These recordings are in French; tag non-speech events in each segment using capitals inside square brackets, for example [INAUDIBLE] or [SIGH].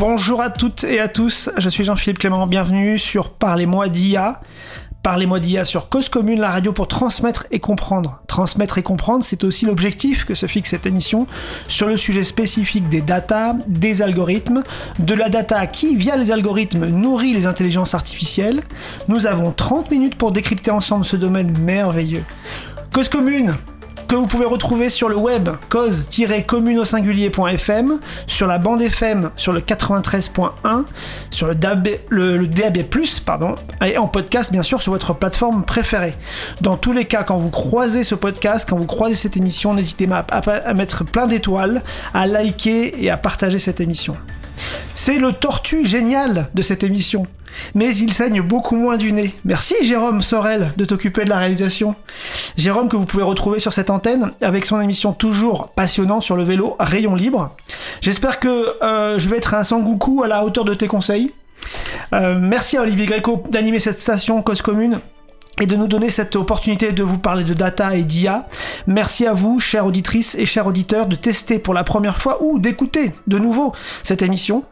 Bonjour à toutes et à tous, je suis Jean-Philippe Clément, bienvenue sur Parlez-moi d'IA. Parlez-moi d'IA sur Cause Commune, la radio pour transmettre et comprendre. Transmettre et comprendre, c'est aussi l'objectif que se fixe cette émission sur le sujet spécifique des data, des algorithmes, de la data qui, via les algorithmes, nourrit les intelligences artificielles. Nous avons 30 minutes pour décrypter ensemble ce domaine merveilleux. Cause Commune, que vous pouvez retrouver sur le web cause-commune singulier.fm, sur la bande FM sur le 93.1, sur le DAB, le, DAB+, pardon, et en podcast bien sûr sur votre plateforme préférée. Dans tous les cas, quand vous croisez ce podcast, quand vous croisez cette émission, n'hésitez pas à mettre plein d'étoiles, à liker et à partager cette émission. C'est le tortue génial de cette émission. Mais il saigne beaucoup moins du nez. Merci Jérôme Sorel de t'occuper de la réalisation. Jérôme que vous pouvez retrouver sur cette antenne avec son émission toujours passionnante sur le vélo Rayon Libre. J'espère que euh, je vais être un Sangoku à la hauteur de tes conseils. Euh, merci à Olivier Gréco d'animer cette station Cause Commune et de nous donner cette opportunité de vous parler de data et d'IA. Merci à vous, chères auditrices et chers auditeurs, de tester pour la première fois ou d'écouter de nouveau cette émission.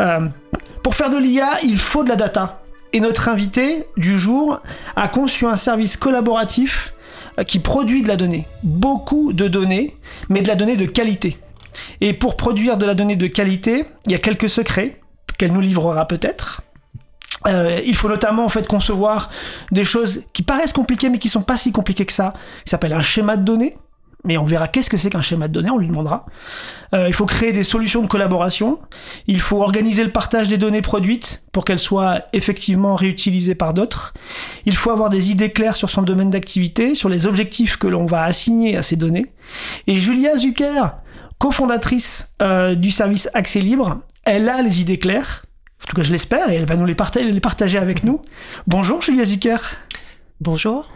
Euh, pour faire de l'IA, il faut de la data. Et notre invité du jour a conçu un service collaboratif euh, qui produit de la donnée. Beaucoup de données, mais de la donnée de qualité. Et pour produire de la donnée de qualité, il y a quelques secrets qu'elle nous livrera peut-être. Euh, il faut notamment en fait concevoir des choses qui paraissent compliquées mais qui sont pas si compliquées que ça. Qui s'appelle un schéma de données. Mais on verra qu'est-ce que c'est qu'un schéma de données, on lui demandera. Euh, il faut créer des solutions de collaboration. Il faut organiser le partage des données produites pour qu'elles soient effectivement réutilisées par d'autres. Il faut avoir des idées claires sur son domaine d'activité, sur les objectifs que l'on va assigner à ces données. Et Julia Zucker, cofondatrice euh, du service Accès Libre, elle a les idées claires en tout cas, je l'espère, et elle va nous les partager, les partager avec nous. Bonjour, Julia Zucker. Bonjour.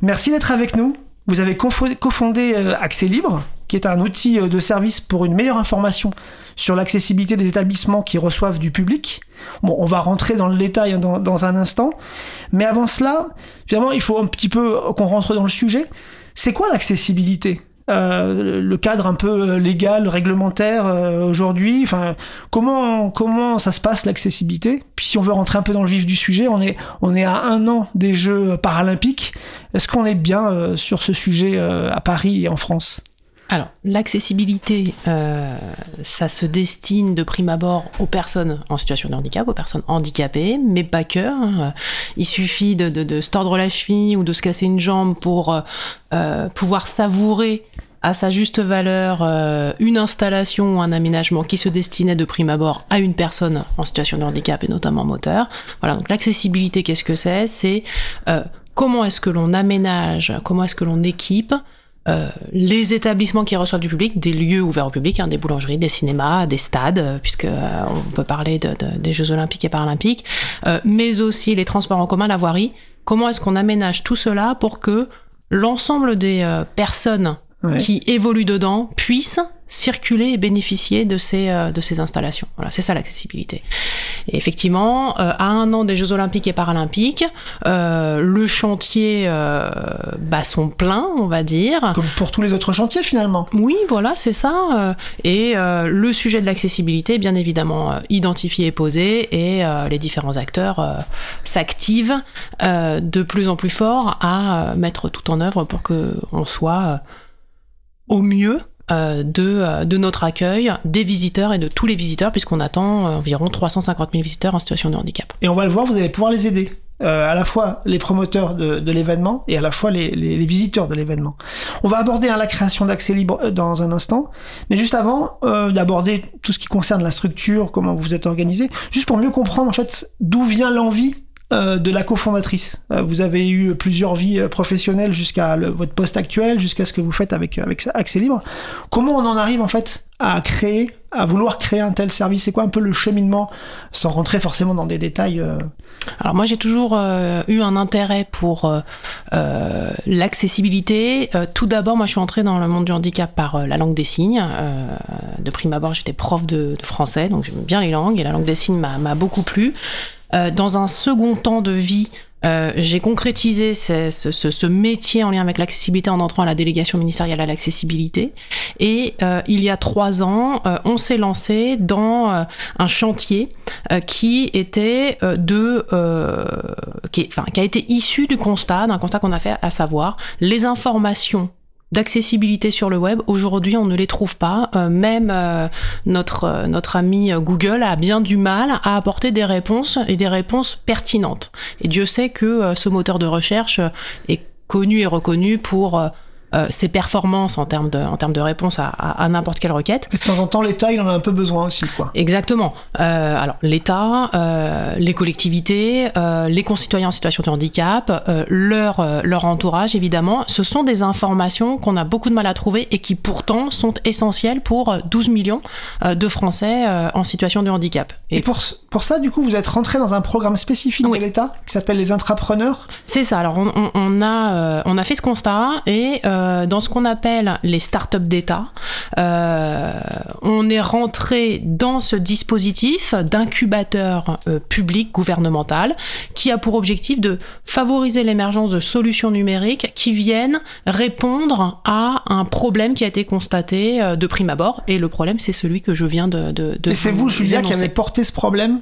Merci d'être avec nous. Vous avez cofondé euh, Accès Libre, qui est un outil euh, de service pour une meilleure information sur l'accessibilité des établissements qui reçoivent du public. Bon, on va rentrer dans le détail dans, dans un instant. Mais avant cela, finalement, il faut un petit peu qu'on rentre dans le sujet. C'est quoi l'accessibilité? Euh, le cadre un peu légal, réglementaire euh, aujourd'hui. Enfin, comment comment ça se passe l'accessibilité? Puis si on veut rentrer un peu dans le vif du sujet, on est on est à un an des Jeux paralympiques. Est-ce qu'on est bien euh, sur ce sujet à Paris et en France? Alors, l'accessibilité, euh, ça se destine de prime abord aux personnes en situation de handicap, aux personnes handicapées, mais pas que. Hein. Il suffit de, se tordre la cheville ou de se casser une jambe pour euh, pouvoir savourer à sa juste valeur euh, une installation ou un aménagement qui se destinait de prime abord à une personne en situation de handicap et notamment moteur. Voilà, donc l'accessibilité, qu'est-ce que c'est? C'est euh, comment est-ce que l'on aménage, comment est-ce que l'on équipe euh, les établissements qui reçoivent du public, des lieux ouverts au public, hein, des boulangeries, des cinémas, des stades, euh, puisque euh, on peut parler de, de, des Jeux olympiques et paralympiques, euh, mais aussi les transports en commun, la voirie. Comment est-ce qu'on aménage tout cela pour que l'ensemble des euh, personnes ouais. qui évoluent dedans puissent circuler et bénéficier de ces, euh, de ces installations. Voilà, c'est ça l'accessibilité. Et effectivement, euh, à un an des Jeux Olympiques et Paralympiques, euh, le chantier bat son plein, on va dire. Comme pour tous les autres chantiers finalement. Oui, voilà, c'est ça. Et le sujet de l'accessibilité, bien évidemment, identifié et posé, et les différents acteurs s'activent de plus en plus fort à mettre tout en œuvre pour que on soit au mieux de, euh, de, notre accueil, des visiteurs et de tous les visiteurs, puisqu'on attend euh, environ 350 000 visiteurs en situation de handicap. Et on va le voir, vous allez pouvoir les aider. Euh, à la fois les promoteurs de, de l'événement et à la fois les, les, visiteurs de l'événement. On va aborder hein, la création d'accès libre dans un instant, mais juste avant euh, d'aborder tout ce qui concerne la structure, comment vous êtes organisé, juste pour mieux comprendre en fait d'où vient l'envie euh, de la cofondatrice. Euh, vous avez eu plusieurs vies euh, professionnelles jusqu'à votre poste actuel, jusqu'à ce que vous faites avec, avec Accès Libre. Comment on en arrive en fait à créer, à vouloir créer un tel service? C'est quoi un peu le cheminement, sans rentrer forcément dans des détails euh, Alors moi j'ai toujours euh, eu un intérêt pour euh, euh, l'accessibilité. Euh, tout d'abord, moi je suis entrée dans le monde du handicap par euh, la langue des signes. Euh, de prime abord, j'étais prof de, de français, donc j'aime bien les langues et la langue des signes m'a beaucoup plu. Euh, dans un second temps de vie, euh, j'ai concrétisé ce, ce- ce- métier en lien avec l'accessibilité en entrant à la délégation ministérielle à l'accessibilité. Et euh, il y a trois ans, euh, on s'est lancé dans euh, un chantier euh, qui était de, qui, qui a été issu du constat, d'un constat qu'on a fait, à savoir les informations d'accessibilité sur le web. Aujourd'hui, on ne les trouve pas. Euh, même euh, notre, euh, notre ami Google a bien du mal à apporter des réponses et des réponses pertinentes. Et Dieu sait que ce moteur de recherche est connu et reconnu pour euh, ses performances en termes de, en termes de réponse à, à- à n'importe quelle requête. et de temps en temps, l'État, il en a un peu besoin aussi, quoi. Exactement. Euh, alors l'État, euh, les collectivités, les concitoyens en situation de handicap, leur, leur entourage évidemment, ce sont des informations qu'on a beaucoup de mal à trouver et qui pourtant sont essentielles pour euh, 12 millions de Français en situation de handicap. Et, pour, pour ça, du coup, vous êtes rentré dans un programme spécifique Oui. de l'État qui s'appelle les intrapreneurs? C'est ça. Alors, on, on- on a, on a fait ce constat et euh, dans ce qu'on appelle les startups d'État, euh, on est rentré dans ce dispositif d'incubateur euh, public gouvernemental qui a pour objectif de favoriser l'émergence de solutions numériques qui viennent répondre à un problème qui a été constaté euh, de prime abord. Et le problème, c'est celui que je viens de. de, de Et c'est vous, Julia, qui avez porté ce problème?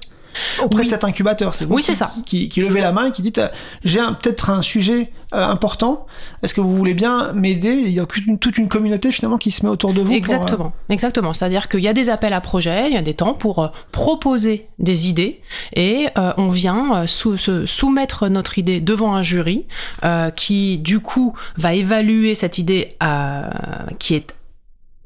Auprès Oui. de cet incubateur. C'est vous Oui, qui- c'est ça. Qui, qui levez la main et qui dites euh, j'ai peut-être un sujet euh, important. Est-ce que vous voulez bien m'aider? Il y a toute une, toute une communauté finalement qui se met autour de vous. pour, euh, Exactement, exactement. C'est-à-dire qu'il y a des appels à projets, il y a des temps pour euh, proposer des idées et euh, on vient euh, sou- se soumettre notre idée devant un jury qui du coup va évaluer cette idée qui est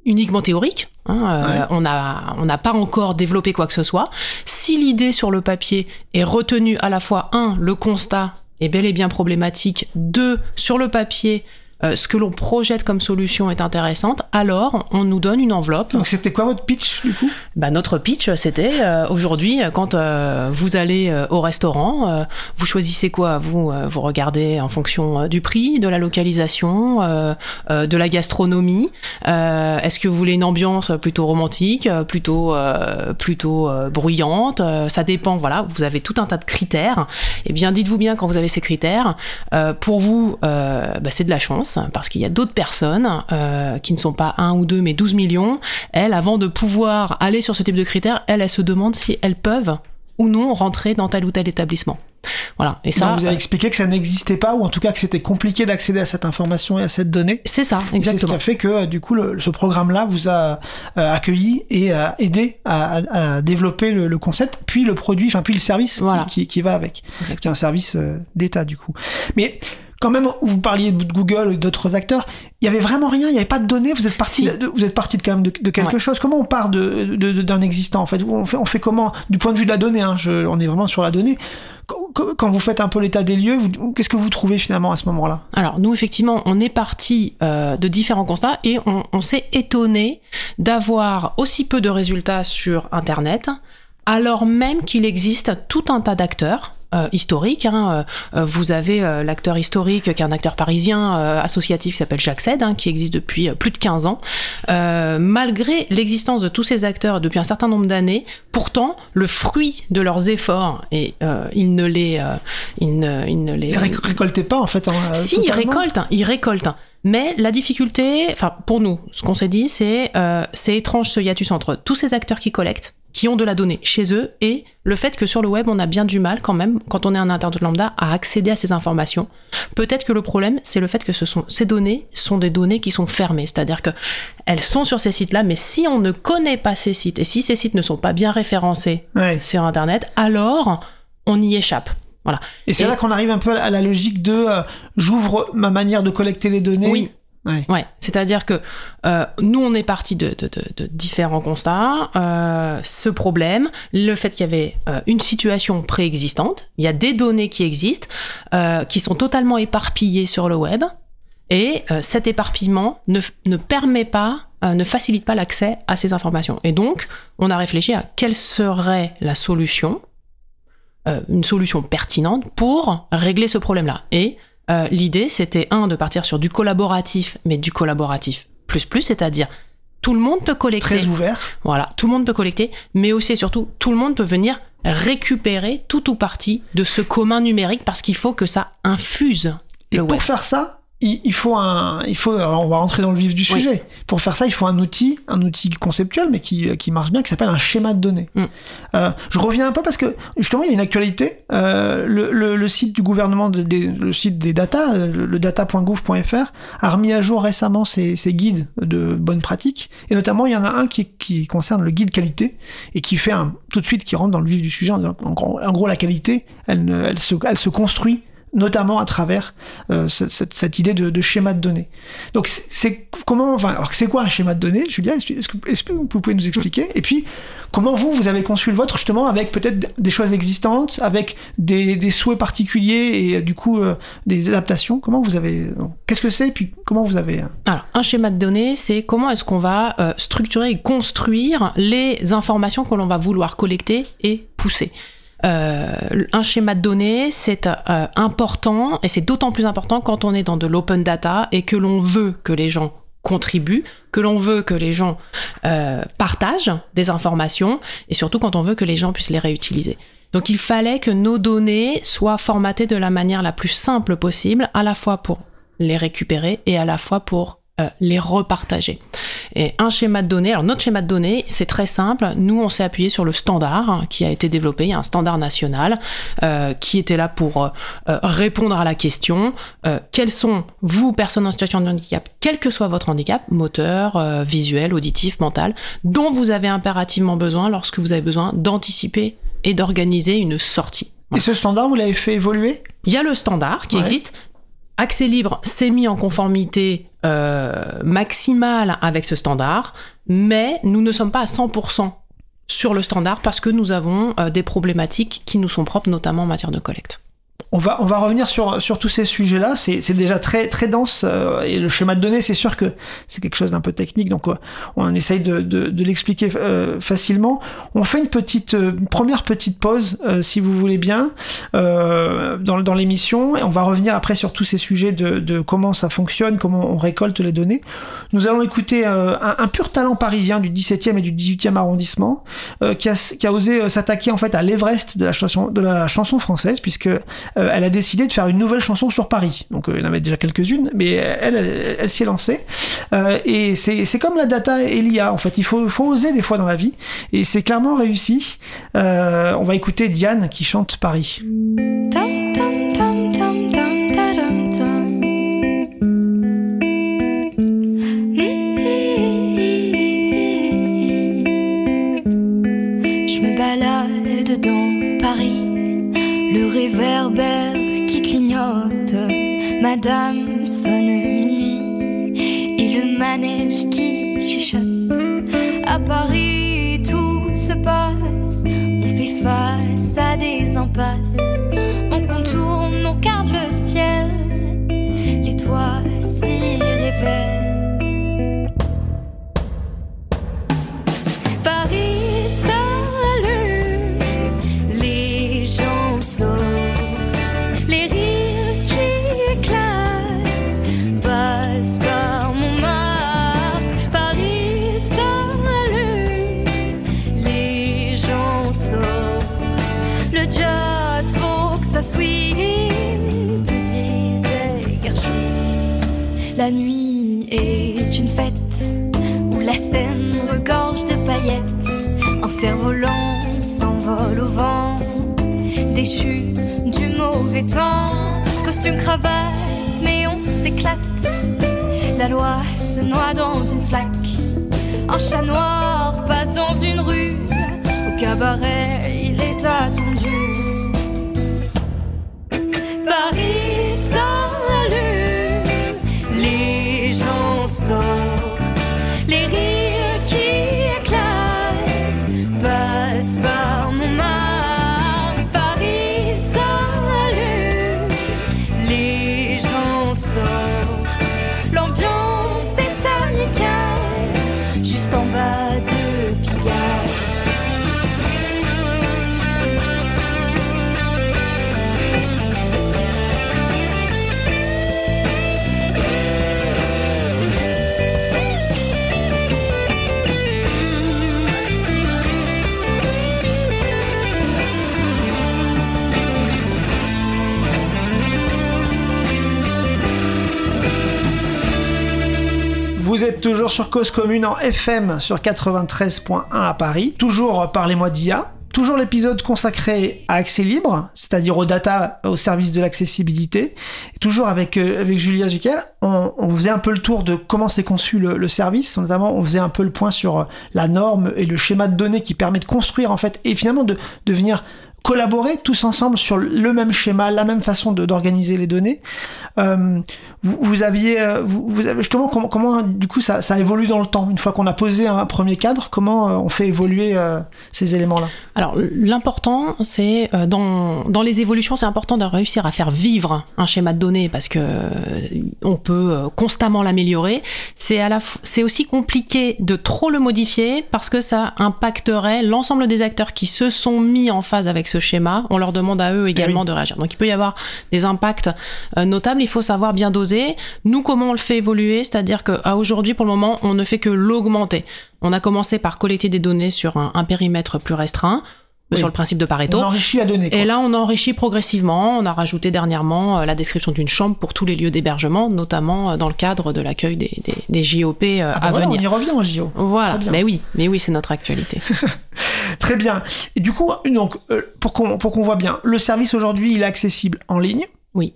uniquement théorique. hein, euh, Ouais. On n'a on n'a pas encore développé quoi que ce soit. Si l'idée sur le papier est retenue à la fois un, le constat est bel et bien problématique, deux, sur le papier euh, ce que l'on projette comme solution est intéressante, alors on nous donne une enveloppe. Donc c'était quoi votre pitch du coup? Bah, notre pitch, c'était euh, aujourd'hui, euh, quand euh, vous allez euh, au restaurant, euh, vous choisissez quoi? Vous euh, vous regardez en fonction du prix, de la localisation, euh, euh, de la gastronomie. Euh, Est-ce que vous voulez une ambiance plutôt romantique, plutôt euh, plutôt bruyante? Ça dépend. Voilà, vous avez tout un tas de critères. Et bien, dites-vous bien quand vous avez ces critères, euh, pour vous, euh, bah, c'est de la chance parce qu'il y a d'autres personnes euh, qui ne sont pas 1 ou 2 mais 12 millions. Elles, avant de pouvoir aller sur ce type de critères, elles, elles se demandent si elles peuvent ou non rentrer dans tel ou tel établissement. Voilà. Et ça, Donc, vous avez euh, expliqué que ça n'existait pas ou en tout cas que c'était compliqué d'accéder à cette information et à cette donnée. c'est ça, Et C'est ce exactement. qui a fait que euh, du coup le- ce programme-là vous a euh, accueilli et a aidé à, à- à développer le, le concept, puis le produit, enfin puis le service qui- Voilà. qui, qui va avec. C'est Exactement. un service euh, d'État du coup. Mais quand même, vous parliez de Google ou d'autres acteurs, il y avait vraiment rien, il n'y avait pas de données. Vous êtes parti, Si. de, vous êtes parti de, quand même de, de quelque Ouais. chose. Comment on part de, d'un existant en fait? On, fait on fait comment du point de vue de la donnée hein, je- On est vraiment sur la donnée. Quand, quand vous faites un peu l'état des lieux, qu'est-ce que vous trouvez finalement à ce moment-là? Alors nous effectivement, on est parti euh, de différents constats et on, on s'est étonné d'avoir aussi peu de résultats sur Internet, alors même qu'il existe tout un tas d'acteurs. Euh, historiques. hein. Euh, euh, vous avez euh, l'acteur historique qui est un acteur parisien euh, associatif qui s'appelle Jacques Sed, hein, qui existe depuis plus de 15 ans. Euh, malgré l'existence de tous ces acteurs depuis un certain nombre d'années, pourtant le fruit de leurs efforts et euh, ils ne les, euh, ils ne, ils ne les Ils récoltaient pas en fait. en- si, ils récoltent, hein, ils récoltent. Mais la difficulté, enfin pour nous, ce qu'on s'est dit, c'est euh, c'est étrange ce hiatus entre tous ces acteurs qui collectent, qui ont de la donnée chez eux, et le fait que sur le web, on a bien du mal quand même, quand on est un internaute lambda, à accéder à ces informations. Peut-être que le problème, c'est le fait que ce sont, ces données sont des données qui sont fermées, c'est-à-dire que elles sont sur ces sites-là, mais si on ne connaît pas ces sites, et si ces sites ne sont pas bien référencés Ouais. sur Internet, alors on y échappe. Voilà. Et c'est là qu'on arrive un peu à la logique de euh, j'ouvre ma manière de collecter les données Oui. Ouais. C'est-à-dire que euh, nous, on est parti de, de- de- de différents constats. Euh, ce problème, le fait qu'il y avait euh, une situation préexistante, il y a des données qui existent, euh, qui sont totalement éparpillées sur le web, et euh, cet éparpillement ne, ne permet pas, euh, ne facilite pas l'accès à ces informations. Et donc, on a réfléchi à quelle serait la solution, une solution pertinente pour régler ce problème-là. Et euh, l'idée, c'était un de partir sur du collaboratif, mais du collaboratif plus plus, c'est-à-dire tout le monde peut collecter. Très ouvert. Voilà, tout le monde peut collecter, mais aussi et surtout, tout le monde peut venir récupérer tout ou partie de ce commun numérique parce qu'il faut que ça infuse Et le pour web. faire ça, il, il faut un, il faut, alors on va rentrer dans le vif du Oui. sujet. Pour faire ça, il faut un outil, un outil conceptuel, mais qui, qui marche bien, qui s'appelle un schéma de données. Mm. Euh, je reviens un peu parce que justement, il y a une actualité. Euh, le, le- le site du gouvernement, de- le site des data, euh, le, le data.gouv.fr, a remis à jour récemment ses, ses guides de bonnes pratiques. Et notamment, il y en a un qui, qui concerne le guide qualité et qui fait un, tout de suite, qui rentre dans le vif du sujet en en gros, en gros, la qualité, elle, ne- elle, se, elle se construit notamment à travers euh, ce- cette, cette idée de, de schéma de données. Donc c'est- comment, enfin, alors c'est quoi un schéma de données, Julia Est-ce que, est-ce que- vous pouvez nous expliquer? Et puis comment vous vous avez conçu le vôtre justement avec peut-être des choses existantes, avec des, des souhaits particuliers et euh, du coup euh, des adaptations? Comment vous avez, qu'est-ce que c'est? Puis comment vous avez euh, Alors, un schéma de données, c'est comment est-ce qu'on va euh, structurer et construire les informations que l'on va vouloir collecter et pousser. Euh, un schéma de données, c'est euh, important et c'est d'autant plus important quand on est dans de l'open data et que l'on veut que les gens contribuent, que l'on veut que les gens euh, partagent des informations et surtout quand on veut que les gens puissent les réutiliser. Donc il fallait que nos données soient formatées de la manière la plus simple possible, à la fois pour les récupérer et à la fois pour euh, les repartager. Et un schéma de données, alors notre schéma de données, c'est très simple. Nous, on s'est appuyé sur le standard hein, qui a été développé, il y a un standard national euh, qui était là pour euh, répondre à la question quels sont, vous, personnes en situation de handicap, quel que soit votre handicap, moteur, visuel, auditif, mental, dont vous avez impérativement besoin lorsque vous avez besoin d'anticiper et d'organiser une sortie. Et ce standard, vous l'avez fait évoluer? Il y a le standard qui Ouais. existe. Accès libre s'est mis en conformité euh, maximale avec ce standard, mais nous ne sommes pas à 100% sur le standard parce que nous avons euh, des problématiques qui nous sont propres, notamment en matière de collecte. On va, on va revenir sur, sur tous ces sujets-là. C'est c'est déjà très, très dense. euh, et le schéma de données, c'est sûr que c'est quelque chose d'un peu technique. Donc, euh, on essaye de, de, de l'expliquer euh, facilement. On fait une petite, euh, une première petite pause, euh, si vous voulez bien, dans, dans l'émission. Et on va revenir après sur tous ces sujets de, de comment ça fonctionne, comment on récolte les données. Nous allons écouter un, un pur talent parisien du 17e et du 18e arrondissement qui, a, qui a osé s'attaquer en fait à l'Everest de la chanson de la chanson française puisque elle a décidé de faire une nouvelle chanson sur Paris. Donc euh, il y en avait déjà quelques-unes, mais elle, elle, s'y est lancée. Euh, et c'est comme la data et l'IA en fait. Il faut, oser des fois dans la vie et c'est clairement réussi. Euh, on va écouter Diane qui chante Paris. Tam tam réverbère qui clignote. Madame sonne minuit et le manège qui chuchote. La nuit est une fête où la scène regorge de paillettes. Un cerf-volant s'envole au vent, déchu du mauvais temps. Costume, cravate, mais on s'éclate. La loi se noie dans une flaque. Un chat noir passe dans une rue. Au cabaret, il est attendu. Vous êtes toujours sur Cause Commune en FM sur 93.1 à Paris. Toujours Parlez-moi d'IA. Toujours l'épisode consacré à accès libre, c'est-à-dire aux data au service de l'accessibilité. Toujours avec, euh, avec Julia Zucker, on, faisait un peu le tour de comment s'est conçu le, service. Notamment, on faisait un peu le point sur la norme et le schéma de données qui permet de construire, en fait, et finalement de, de venir collaborer tous ensemble sur le même schéma, la même façon d'organiser les données. Euh, vous, aviez, euh, justement comment, du coup ça, évolue dans le temps. Une fois qu'on a posé un premier cadre, comment euh, on fait évoluer ces éléments-là? Alors l'important, c'est dans, dans les évolutions, c'est important de réussir à faire vivre un schéma de données parce que on peut constamment l'améliorer. C'est à la, c'est aussi compliqué de trop le modifier parce que ça impacterait l'ensemble des acteurs qui se sont mis en phase avec ce schéma. On leur demande à eux également oui. de réagir. Donc il peut y avoir des impacts euh, notables. Il faut savoir bien doser. Nous, comment on le fait évoluer? C'est-à-dire qu'à aujourd'hui, pour le moment, on ne fait que l'augmenter. On a commencé par collecter des données sur un, un périmètre plus restreint, Oui. sur le principe de Pareto. On enrichit donnée. quoi. Et là, on enrichit progressivement. On a rajouté dernièrement euh, la description d'une chambre pour tous les lieux d'hébergement, notamment euh, dans le cadre de l'accueil des, des, des JOP euh, Ah bah à voilà, on venir. y revient en JO. Voilà, mais oui, mais oui, c'est notre actualité. [LAUGHS] Très bien. Et du coup, donc, pour qu'on pour qu'on voit bien, le service aujourd'hui, il est accessible en ligne. Oui.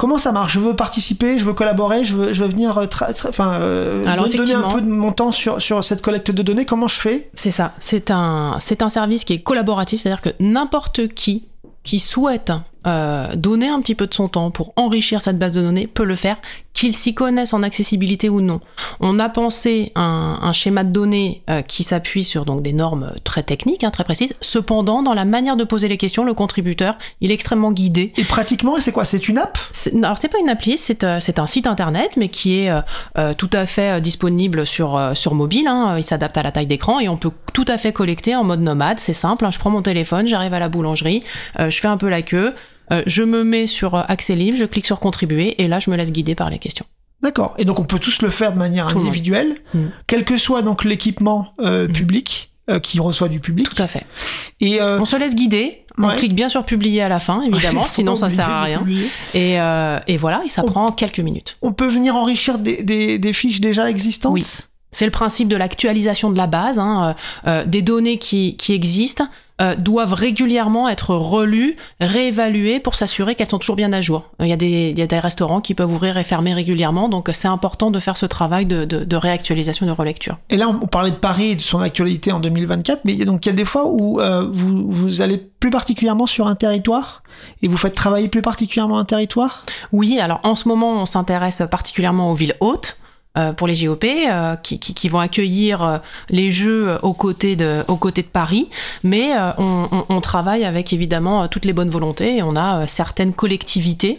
Comment ça marche? Je veux participer, je veux collaborer, je veux, je veux venir euh, enfin, euh, Alors, don- donner un peu de mon temps sur, sur cette collecte de données. Comment je fais? C'est ça. C'est un, c'est un service qui est collaboratif, c'est-à-dire que n'importe qui qui souhaite euh, donner un petit peu de son temps pour enrichir cette base de données peut le faire, qu'il s'y connaisse en accessibilité ou non. On a pensé un, un schéma de données euh, qui s'appuie sur donc des normes très techniques, hein, très précises. Cependant, dans la manière de poser les questions, le contributeur, il est extrêmement guidé. Et pratiquement, c'est quoi? C'est une app? Alors c'est pas une appli, c'est euh, c'est un site internet, mais qui est euh, tout à fait disponible sur euh, sur mobile. hein. Il s'adapte à la taille d'écran et on peut tout à fait collecter en mode nomade. C'est simple. hein. Je prends mon téléphone, j'arrive à la boulangerie, euh, je fais un peu la queue, euh, je me mets sur euh, accès libre, je clique sur contribuer et là je me laisse guider par les questions. D'accord. Et donc, on peut tous le faire de manière Tout individuelle, Mm. quel que soit donc l'équipement euh, Mm. public euh, qui reçoit du public. Tout à fait. Et On se laisse guider. On Ouais. clique bien sur publier à la fin, évidemment, [LAUGHS] sinon ça sert à rien. Et, euh, et voilà, et ça On- prend quelques minutes. On peut venir enrichir des, des, des fiches déjà existantes. Oui. C'est le principe de l'actualisation de la base. hein, euh, des données qui, qui existent euh, doivent régulièrement être relues, réévaluées pour s'assurer qu'elles sont toujours bien à jour. Euh, Il y, a des, il y a des restaurants qui peuvent ouvrir et fermer régulièrement, donc euh, c'est important de faire ce travail de, de, de réactualisation, de relecture. Et là, on on parlait de Paris et de son actualité en 2024, mais il y a donc il y a des fois où euh, vous, vous allez plus particulièrement sur un territoire et vous faites travailler plus particulièrement un territoire? Oui, alors en ce moment, on s'intéresse particulièrement aux villes hautes. Euh, pour les GOP, euh, qui, vont accueillir euh, les jeux euh, aux côtés de, Paris, mais on, on- travaille avec évidemment toutes les bonnes volontés. Et on a certaines collectivités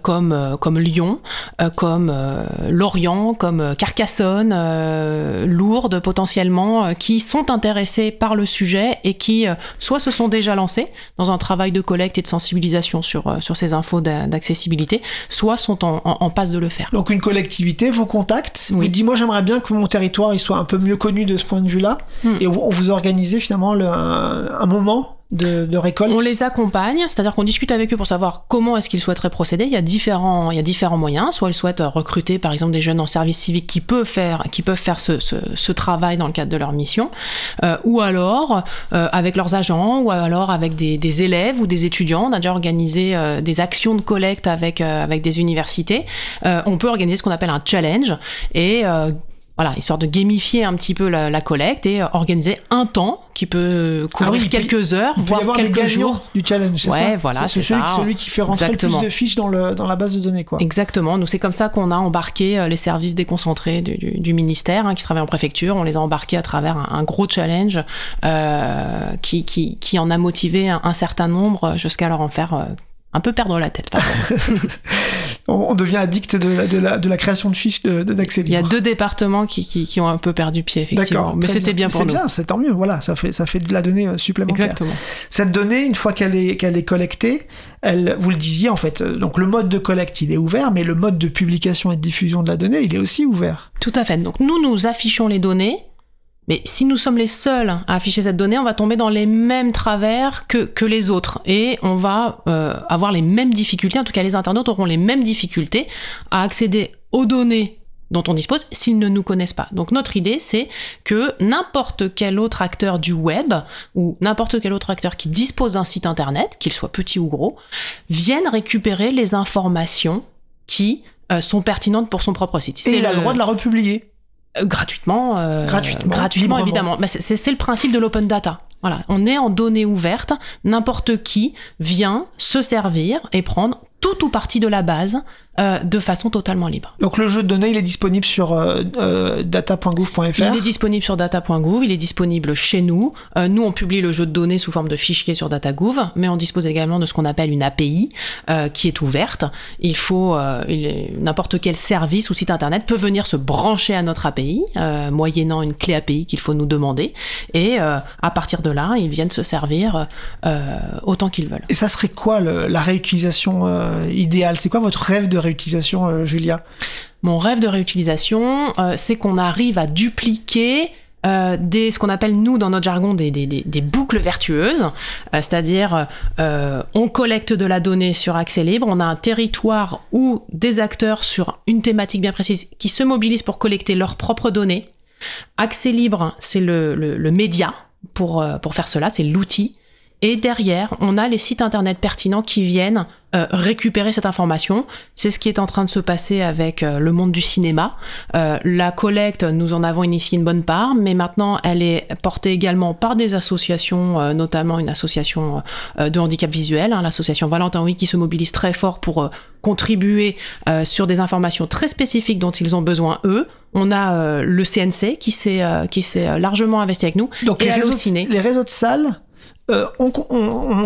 comme, euh, comme Lyon, euh, comme euh, Lorient, comme euh, Carcassonne, euh, Lourdes potentiellement, euh, qui sont intéressés par le sujet et qui euh, soit se sont déjà lancés dans un travail de collecte et de sensibilisation sur, euh, sur ces infos d'a- d'accessibilité, soit sont en, en- en passe de le faire. Donc une collectivité vous contacte, vous Oui. dit moi j'aimerais bien que mon territoire il soit un peu mieux connu de ce point de vue-là, Hmm. et vous, vous organisez finalement le- un, un moment de, de récolte. On les accompagne, c'est-à-dire qu'on discute avec eux pour savoir comment est-ce qu'ils souhaiteraient procéder. Il y a différents, il y a différents moyens. Soit ils souhaitent euh, recruter, par exemple, des jeunes en service civique qui peuvent faire, qui peuvent faire ce, ce, ce travail dans le cadre de leur mission, euh, ou alors euh, avec leurs agents, ou alors avec des, des élèves ou des étudiants. On a déjà organisé euh, des actions de collecte avec euh, avec des universités. Euh, on peut organiser ce qu'on appelle un challenge et voilà, histoire de gamifier un petit peu la, la collecte et euh, organiser un temps qui peut couvrir Ah oui, quelques heures, Il peut y voire avoir quelques jours. du challenge, c'est Ouais, ça? voilà, c'est celui, celui qui fait rentrer Exactement. le plus de fiches dans, le, dans la base de données. Quoi. Exactement. Nous, c'est comme ça qu'on a embarqué euh, les services déconcentrés du, du- du ministère hein, qui travaillent en préfecture. On les a embarqués à travers un, un gros challenge euh, qui, qui, qui en a motivé un, un certain nombre jusqu'à leur en faire euh, un peu perdre la tête. [LAUGHS] On, devient addict de la, de la, de la création de fiches d'accès Il y a deux départements qui, qui, qui ont un peu perdu pied, effectivement. Mais c'était bien pour C'est nous. bien, c'est tant mieux. Voilà, ça fait, ça fait de la donnée euh, supplémentaire. Exactement. Cette donnée, une fois qu'elle est, qu'elle est collectée, elle, vous le disiez en fait, euh, donc le mode de collecte il est ouvert, mais le mode de publication et de diffusion de la donnée il est aussi ouvert. Tout à fait. Donc nous, nous affichons les données, mais si nous sommes les seuls à afficher cette donnée, on va tomber dans les mêmes travers que, que les autres. Et on va euh, avoir les mêmes difficultés, en tout cas les internautes auront les mêmes difficultés à accéder aux données dont on dispose s'ils ne nous connaissent pas. Donc notre idée, c'est que n'importe quel autre acteur du web ou n'importe quel autre acteur qui dispose d'un site internet, qu'il soit petit ou gros, vienne récupérer les informations qui euh, sont pertinentes pour son propre site. Et il a le- le droit de la republier. Euh, gratuitement, euh, Gratuitement, gratuitement évidemment. C'est c'est le principe de l'open data. Voilà, on est en données ouvertes. N'importe qui vient se servir et prendre tout ou partie de la base euh, de façon totalement libre. Donc le jeu de données, il est disponible sur euh, euh, data.gouv.fr. Il est disponible sur data.gouv, il est disponible chez nous. Euh, nous, on publie le jeu de données sous forme de fichier sur DataGouv, mais on dispose également de ce qu'on appelle une API euh, qui est ouverte. Il faut, euh, n'importe quel service ou site internet peut venir se brancher à notre API, euh, moyennant une clé API qu'il faut nous demander, et euh, à partir de là, ils viennent se servir euh, autant qu'ils veulent. Et ça serait quoi le- la réutilisation euh, idéale C'est quoi votre rêve de réutilisation, euh, Julia? Mon rêve de réutilisation, euh, c'est qu'on arrive à dupliquer des, ce qu'on appelle nous dans notre jargon des, des, des- boucles vertueuses, c'est-à-dire on collecte de la donnée sur accès libre, on a un territoire où des acteurs sur une thématique bien précise qui se mobilisent pour collecter leurs propres données. Accès libre, c'est le, le- le média pour, pour faire cela, c'est l'outil. Et derrière, on a les sites internet pertinents qui viennent euh, récupérer cette information. C'est ce qui est en train de se passer avec euh, le monde du cinéma. Euh, la collecte, nous en avons initié une bonne part, mais maintenant elle est portée également par des associations, euh, notamment une association euh, de handicap visuel, hein, l'association Valentin Oui, qui se mobilise très fort pour euh, contribuer euh, sur des informations très spécifiques dont ils ont besoin eux. On a euh, le CNC qui s'est qui s'est largement investi avec nous. Donc Et les réseaux, Allociné. les réseaux de salles euh, ont,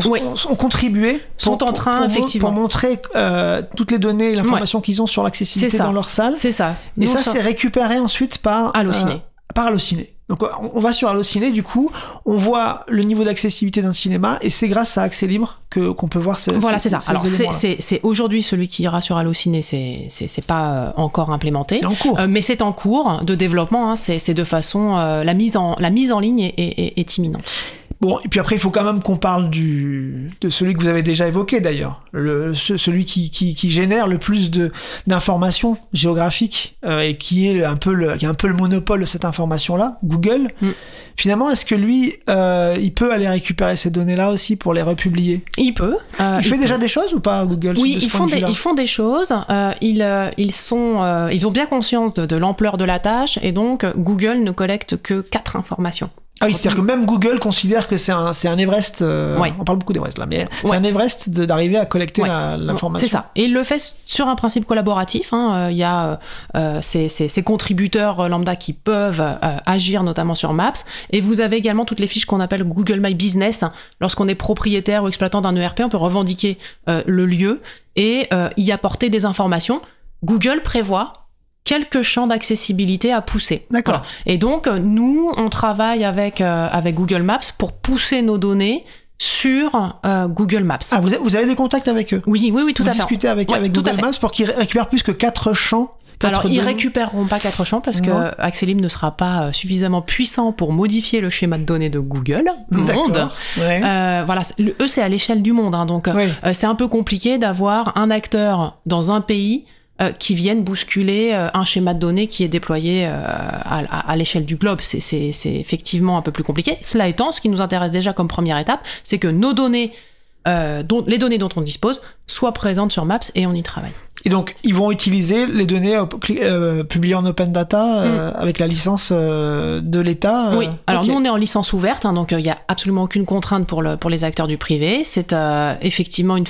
Oui. contribué Sont en train, effectivement. pour montrer euh, toutes les données et l'information qu'ils ont sur l'accessibilité dans leur salle. C'est ça. Et Nous, ça, c'est récupéré ensuite par Allociné. euh, par Allociné. Donc on va sur Allociné, du coup, on voit le niveau d'accessibilité d'un cinéma, et c'est grâce à Accès Libre que qu'on peut voir ce, Voilà, ces- c'est ça. ces Alors, c'est- aujourd'hui celui qui ira sur Allociné, c'est c'est pas encore implémenté. C'est en cours. Euh, mais c'est en cours de développement. hein. C'est c'est de façon euh, la mise en la mise en ligne est, est- est- est imminente. Bon, et puis après, il faut quand même qu'on parle du, de celui que vous avez déjà évoqué d'ailleurs, le, ce- celui qui, qui, qui génère le plus d'informations géographiques euh, et qui est un peu le, qui a un peu le monopole de cette information-là, Google. Mm. Finalement, est-ce que lui, euh, il peut aller récupérer ces données-là aussi pour les republier? Il peut. euh, Il fait déjà des choses ou pas, Google Oui, ils font, de des, vue-là? ils font des choses. euh, ils, ils, sont, ils ont bien conscience de, de l'ampleur de la tâche et donc Google ne collecte que quatre informations. Ah oui, c'est-à-dire que même Google considère que c'est un, c'est un Everest. euh, Ouais. On parle beaucoup d'Everest là, mais c'est un Everest d'arriver à collecter Ouais. l'information. C'est ça. Et il le fait sur un principe collaboratif. hein. Euh, Il y a euh, ces, ces- ces contributeurs euh, lambda qui peuvent euh, agir notamment sur Maps. Et vous avez également toutes les fiches qu'on appelle Google My Business. Lorsqu'on est propriétaire ou exploitant d'un ERP, on peut revendiquer euh, le lieu et euh, y apporter des informations. Google prévoit quelques champs d'accessibilité à pousser. D'accord. Voilà. Et donc, nous, on travaille avec, euh, avec Google Maps pour pousser nos données sur euh, Google Maps. Ah, vous avez, vous avez des contacts avec eux Oui, oui, oui, tout vous à fait. discutez avec, Ouais, Google. Maps pour qu'ils ré- récupèrent plus que 4 champs. Alors, ils récupéreront pas quatre champs parce que Non. euh, Axel Lim ne sera pas euh, suffisamment puissant pour modifier le schéma de données de Google monde. Ouais. Euh, voilà, eux c'est à l'échelle du monde, hein, donc Ouais. euh, c'est un peu compliqué d'avoir un acteur dans un pays euh, qui vienne bousculer euh, un schéma de données qui est déployé euh, à, à- à l'échelle du globe. C'est- effectivement un peu plus compliqué. Cela étant, ce qui nous intéresse déjà comme première étape, c'est que nos données, dont, les données dont on dispose, soient présentes sur Maps et on y travaille. Et donc, ils vont utiliser les données euh, euh, publiées en open data euh, avec la licence euh, de l'État. Mm. Oui, alors nous on est en licence ouverte, hein, donc il n'y a absolument aucune contrainte pour, le, pour les acteurs du privé. C'est effectivement une,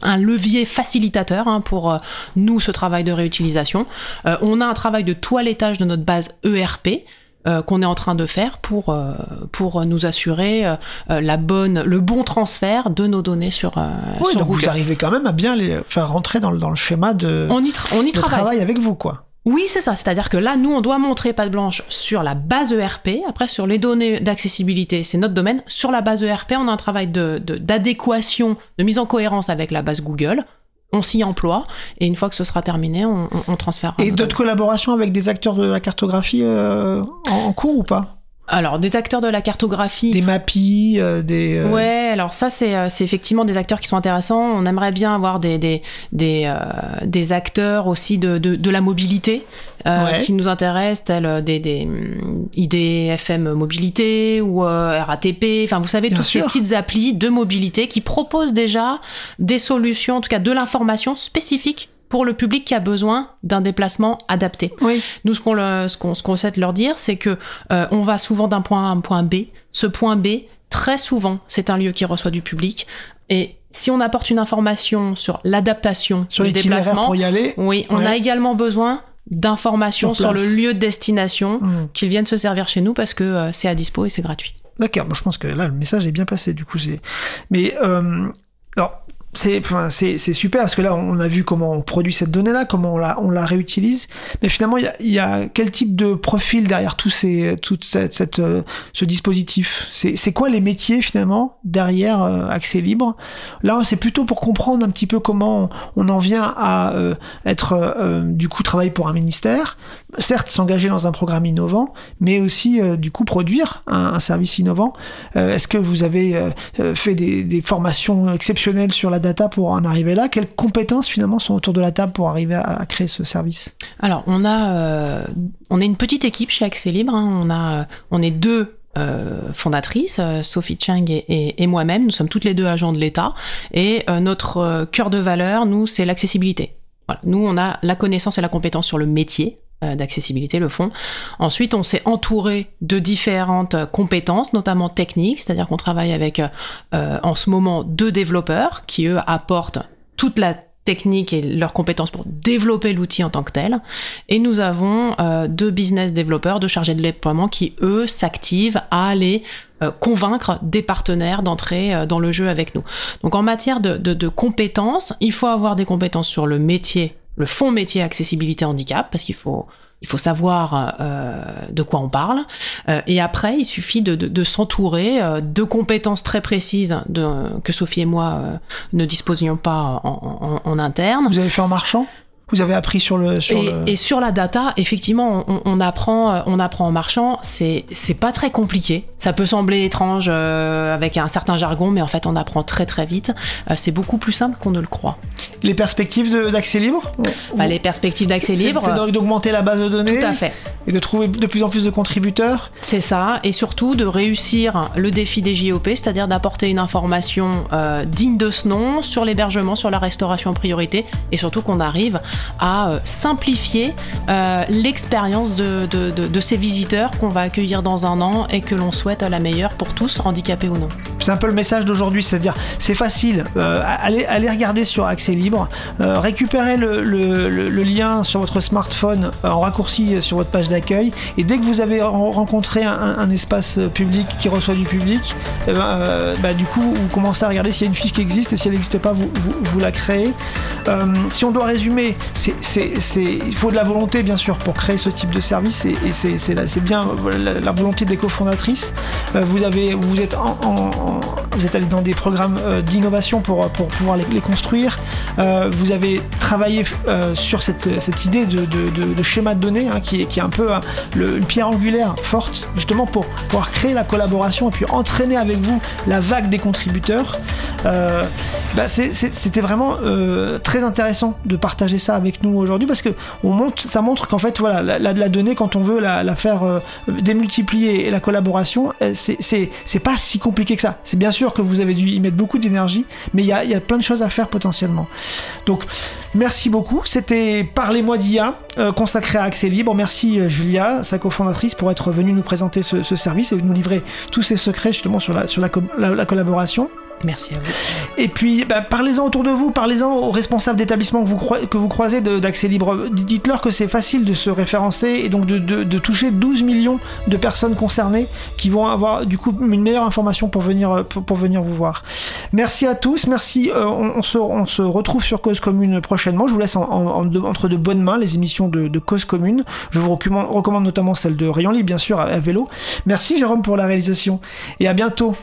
un levier facilitateur hein, pour nous ce travail de réutilisation. On a un travail de toilettage de notre base ERP. Euh, qu'on est en train de faire pour, euh, pour nous assurer euh, la bonne, le bon transfert de nos données sur, Oui, sur donc Google. vous arrivez quand même à bien les faire rentrer dans le, dans le schéma de, On y, tra- on y de travaille. travail avec vous, quoi. Oui, c'est ça. C'est-à-dire que là, nous, on doit montrer patte blanche sur la base ERP. Après, sur les données d'accessibilité, c'est notre domaine. Sur la base ERP, on a un travail de- de- d'adéquation, de, mise en cohérence avec la base Google. On s'y emploie. Et une fois que ce sera terminé, on, on, on transférera. Et d'autres collaborations avec des acteurs de la cartographie euh, en, en cours ou pas? Alors, des acteurs de la cartographie. Des MAPI, euh, des. euh, Ouais, alors ça, c'est euh, c'est effectivement des acteurs qui sont intéressants. On aimerait bien avoir des, des, des, euh, des acteurs aussi de, de, de la mobilité euh, Ouais. qui nous intéressent, tels euh, des, des IDFM Mobilité ou euh, RATP. Enfin, vous savez, Bien toutes sûr. ces petites applis de mobilité qui proposent déjà des solutions, en tout cas de l'information spécifique pour le public qui a besoin d'un déplacement adapté. Oui. Nous, ce qu'on le- ce qu'on essaie de leur dire, c'est que euh, on va souvent d'un point A à un point B. Ce point B, très souvent, c'est un lieu qui reçoit du public. Et si on apporte une information sur l'adaptation Sur l'itinéraire déplacement, pour y aller. oui, on Ouais. a également besoin d'informations Sur sur le lieu de destination, Hmm. qu'ils viennent se servir chez nous parce que euh, c'est à dispo et c'est gratuit. D'accord, moi je pense que là le message est bien passé du coup c'est mais euh, alors c'est enfin c'est super parce que là on a vu comment on produit cette donnée là, comment on la on la réutilise. Mais finalement il y a, y a quel type de profil derrière tous ces toute cette, cette, euh, ce dispositif? C'est c'est quoi les métiers finalement derrière euh, accès libre? Là c'est plutôt pour comprendre un petit peu comment on, en vient à euh, être euh, du coup travailler pour un ministère. Certes s'engager dans un programme innovant mais aussi euh, du coup produire un, un service innovant. Euh, Est-ce que vous avez euh, euh, fait des, des formations exceptionnelles sur la data pour en arriver là Quelles compétences finalement sont autour de la table pour arriver à, créer ce service? Alors, on a, euh, on est une petite équipe chez Accès Libre. hein. On a, euh, on est deux euh, fondatrices, euh, Sophie Chang et, moi-même. Nous sommes toutes les deux agents de l'État. Et notre cœur de valeur, nous, c'est l'accessibilité. Nous, on a la connaissance et la compétence sur le métier d'accessibilité, le fond. Ensuite, on s'est entouré de différentes euh, compétences, notamment techniques, c'est-à-dire qu'on travaille avec, euh, euh, en ce moment, deux développeurs qui, eux, apportent toute la technique et leurs compétences pour développer l'outil en tant que tel. Et nous avons euh, deux business développeurs, deux chargés de déploiement qui, eux, s'activent à aller euh, convaincre des partenaires d'entrer euh, dans le jeu avec nous. Donc en matière de compétences, il faut avoir des compétences sur le métier, le fond métier accessibilité handicap, parce qu'il faut il faut savoir euh, de quoi on parle. Euh, et après, il suffit de, de- de s'entourer euh, de compétences très précises de, que Sophie et moi euh, ne disposions pas en, en- en interne. Vous avez fait en marchant? Vous avez appris sur le sur Et, le et sur la data, effectivement, on, on apprend, euh, on apprend en marchant. C'est c'est pas très compliqué. Ça peut sembler étrange euh, avec un certain jargon, mais en fait, on apprend très très vite. Euh, c'est beaucoup plus simple qu'on ne le croit. les perspectives d'accès libre Bah, Vous- les perspectives d'accès libre, C'est donc d'augmenter la base de données tout à fait. et de trouver de plus en plus de contributeurs. C'est ça, et surtout de réussir le défi des JOP, c'est-à-dire d'apporter une information euh, digne de ce nom sur l'hébergement, sur la restauration en priorité, et surtout qu'on arrive à euh, simplifier euh, l'expérience de, de- de- de ces visiteurs qu'on va accueillir dans un an et que l'on souhaite à la meilleure pour tous, handicapés ou non. C'est un peu le message d'aujourd'hui, c'est-à-dire c'est facile, euh, allez, allez regarder sur Accès Libre, récupérez le, le- lien sur votre smartphone en raccourci sur votre page d'accueil, et dès que vous avez ren- rencontré un, espace public qui reçoit du public, eh ben, bah, du coup vous commencez à regarder s'il y a une fiche qui existe, et si elle n'existe pas, vous, vous, vous la créez. Si on doit résumer, il faut de la volonté bien sûr pour créer ce type de service, et, c'est, bien la, volonté des cofondatrices. Euh, vous êtes allé dans des programmes euh, d'innovation pour, pouvoir les, construire. Euh, vous avez travaillé sur cette, idée de, schéma de données hein, qui, est, un peu hein, une pierre angulaire forte justement pour pouvoir créer la collaboration et puis entraîner avec vous la vague des contributeurs. Bah, c'était vraiment très intéressant de partager ça avec nous aujourd'hui parce que ça montre qu'en fait voilà la, la- donnée quand on veut la, faire euh, démultiplier et la collaboration euh, c'est- pas si compliqué que ça. C'est bien sûr que vous avez dû y mettre beaucoup d'énergie, mais il y a, y a plein de choses à faire potentiellement. Donc merci beaucoup. C'était Parlez-moi d'IA euh, consacré à Accès Libre. Merci Julia, sa cofondatrice, pour être venue nous présenter ce, ce service et nous livrer tous ses secrets justement sur la, sur la collaboration. Merci à vous. Et puis, bah, parlez-en autour de vous, parlez-en aux responsables d'établissements que vous, croi- que vous croisez d'accès libre. Dites-leur que c'est facile de se référencer et donc de, toucher 12 millions de personnes concernées qui vont avoir du coup une meilleure information pour venir, pour, venir vous voir. Merci à tous, merci. euh, on, se, retrouve sur Cause Commune prochainement. Je vous laisse entre de bonnes mains les émissions de, Cause Commune. Je vous recommande, notamment celle de Rayon Libre, bien sûr, à vélo. Merci Jérôme pour la réalisation et à bientôt.